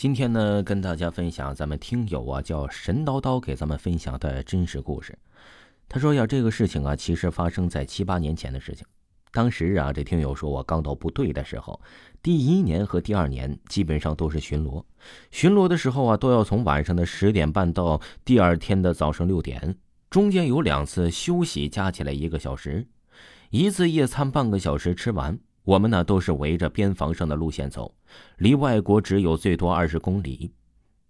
今天呢，跟大家分享咱们听友啊叫神叨叨给咱们分享的真实故事。他说呀，这个事情啊，其实发生在七八年前的事情。当时啊，这听友说我刚到部队的时候，第一年和第二年基本上都是巡逻。巡逻的时候啊，都要从晚上的十点半到第二天的早上六点，中间有两次休息，加起来一个小时。一次夜餐半个小时吃完。我们呢都是围着边防上的路线走，离外国只有最多二十公里。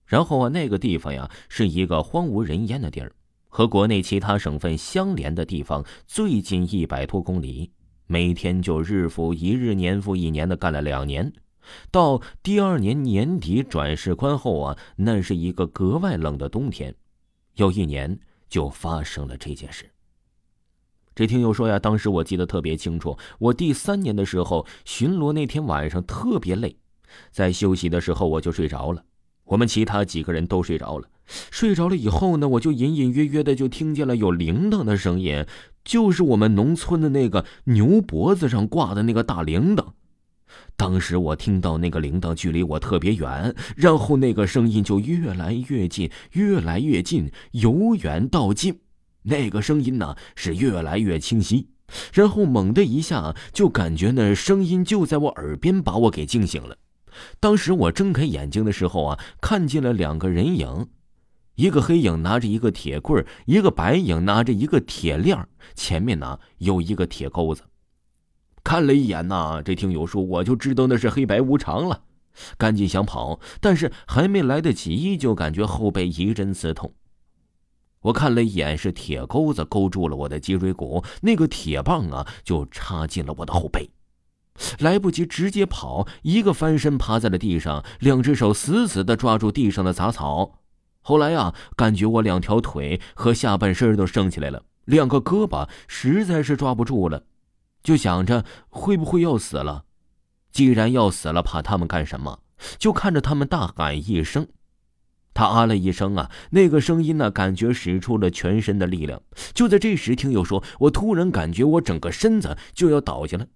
然后啊，那个地方呀是一个荒无人烟的地儿，和国内其他省份相连的地方最近一百多公里。每天就日复一日、年复一年的干了两年。到第二年年底转世官后啊，那是一个格外冷的冬天。有一年就发生了这件事。这听友说呀，当时我记得特别清楚。我第三年的时候巡逻那天晚上特别累，在休息的时候我就睡着了。我们其他几个人都睡着了。睡着了以后呢，我就隐隐约约的就听见了有铃铛的声音，就是我们农村的那个牛脖子上挂的那个大铃铛。当时我听到那个铃铛距离我特别远，然后那个声音就越来越近，越来越近，由远到近。那个声音呢是越来越清晰，然后猛的一下就感觉那声音就在我耳边，把我给惊醒了。当时我睁开眼睛的时候啊，看见了两个人影，一个黑影拿着一个铁棍一个白影拿着一个铁链前面呢有一个铁钩子。看了一眼呐，这听友说我就知道那是黑白无常了，赶紧想跑，但是还没来得及，就感觉后背一阵刺痛。我看了一眼，是铁钩子勾住了我的脊椎骨，那个铁棒啊，就插进了我的后背，来不及直接跑，一个翻身趴在了地上，两只手死死的抓住地上的杂草。后来啊，感觉我两条腿和下半身都升起来了，两个胳膊实在是抓不住了，就想着会不会要死了？既然要死了，怕他们干什么？就看着他们大喊一声。他啊了一声啊，那个声音呢，感觉使出了全身的力量。就在这时，听友说，我突然感觉我整个身子就要倒下了。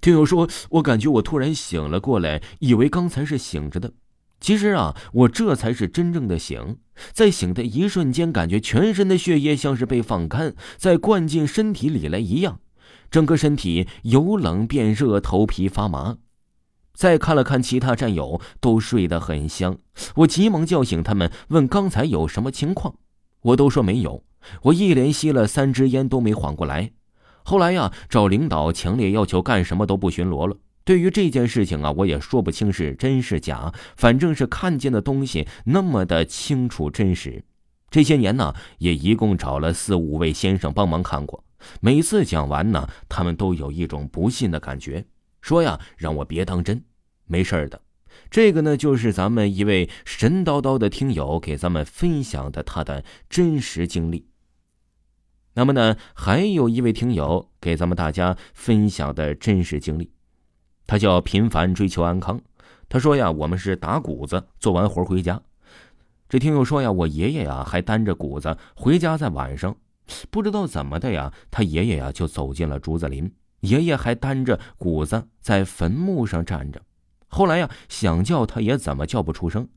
听友说，我感觉我突然醒了过来，以为刚才是醒着的，其实啊，我这才是真正的醒。在醒的一瞬间，感觉全身的血液像是被放干，再灌进身体里来一样，整个身体由冷变热，头皮发麻。再看了看其他战友，都睡得很香。我急忙叫醒他们，问刚才有什么情况。我都说没有。我一连吸了三支烟都没缓过来。后来呀，找领导强烈要求干什么都不巡逻了。对于这件事情啊，我也说不清是真是假，反正是看见的东西那么的清楚真实。这些年呢，也一共找了四五位先生帮忙看过。每次讲完呢，他们都有一种不信的感觉，说呀，让我别当真。没事的，这个呢就是咱们一位神叨叨的听友给咱们分享的他的真实经历。那么呢，还有一位听友给咱们大家分享的真实经历，他叫频繁追求安康。他说呀，我们是打谷子，做完活回家。这听友说呀，我爷爷呀还担着谷子回家，在晚上，不知道怎么的呀，他爷爷呀就走进了竹子林，爷爷还担着谷子在坟墓上站着。后来呀，想叫他也怎么叫不出声。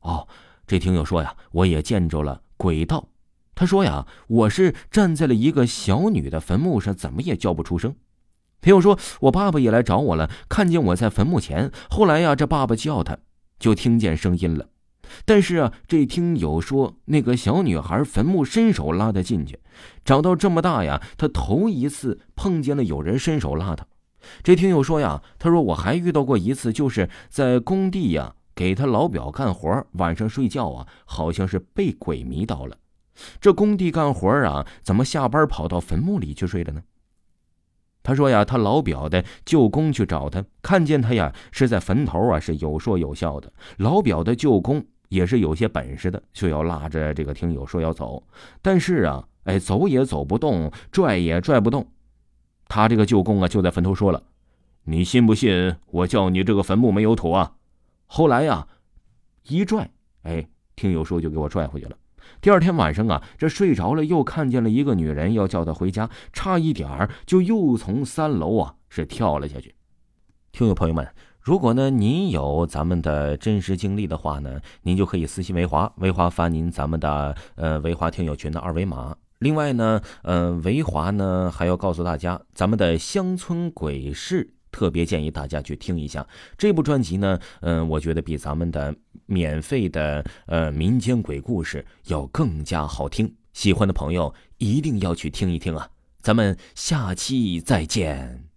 哦，这听友说呀，我也见着了鬼道。他说呀，我是站在了一个小女的坟墓上，怎么也叫不出声。听友说，我爸爸也来找我了，看见我在坟墓前。后来呀，这爸爸叫他，就听见声音了。但是啊，这听友说，那个小女孩坟墓伸手拉她进去，长到这么大呀，她头一次碰见了有人伸手拉她。这听友说呀，他说我还遇到过一次，就是在工地呀，给他老表干活，晚上睡觉啊，好像是被鬼迷到了。这工地干活啊，怎么下班跑到坟墓里去睡了呢？他说呀，他老表的舅公去找他，看见他呀是在坟头啊，是有说有笑的。老表的舅公也是有些本事的，就要拉着这个听友说要走，但是啊，哎，走也走不动，拽也拽不动。他这个舅公啊，就在坟头说了：“你信不信我叫你这个坟墓没有土啊？”后来呀，一拽，哎，听友说就给我拽回去了。第二天晚上啊，这睡着了，又看见了一个女人要叫他回家，差一点儿就又从三楼啊是跳了下去。听友朋友们，如果呢您有咱们的真实经历的话呢，您就可以私信维华，维华发您咱们的呃维华听友群的二维码。另外呢，呃维华呢还要告诉大家，咱们的乡村鬼事特别建议大家去听一下这部专辑呢。嗯，我觉得比咱们的免费的呃民间鬼故事要更加好听。喜欢的朋友一定要去听一听啊！咱们下期再见。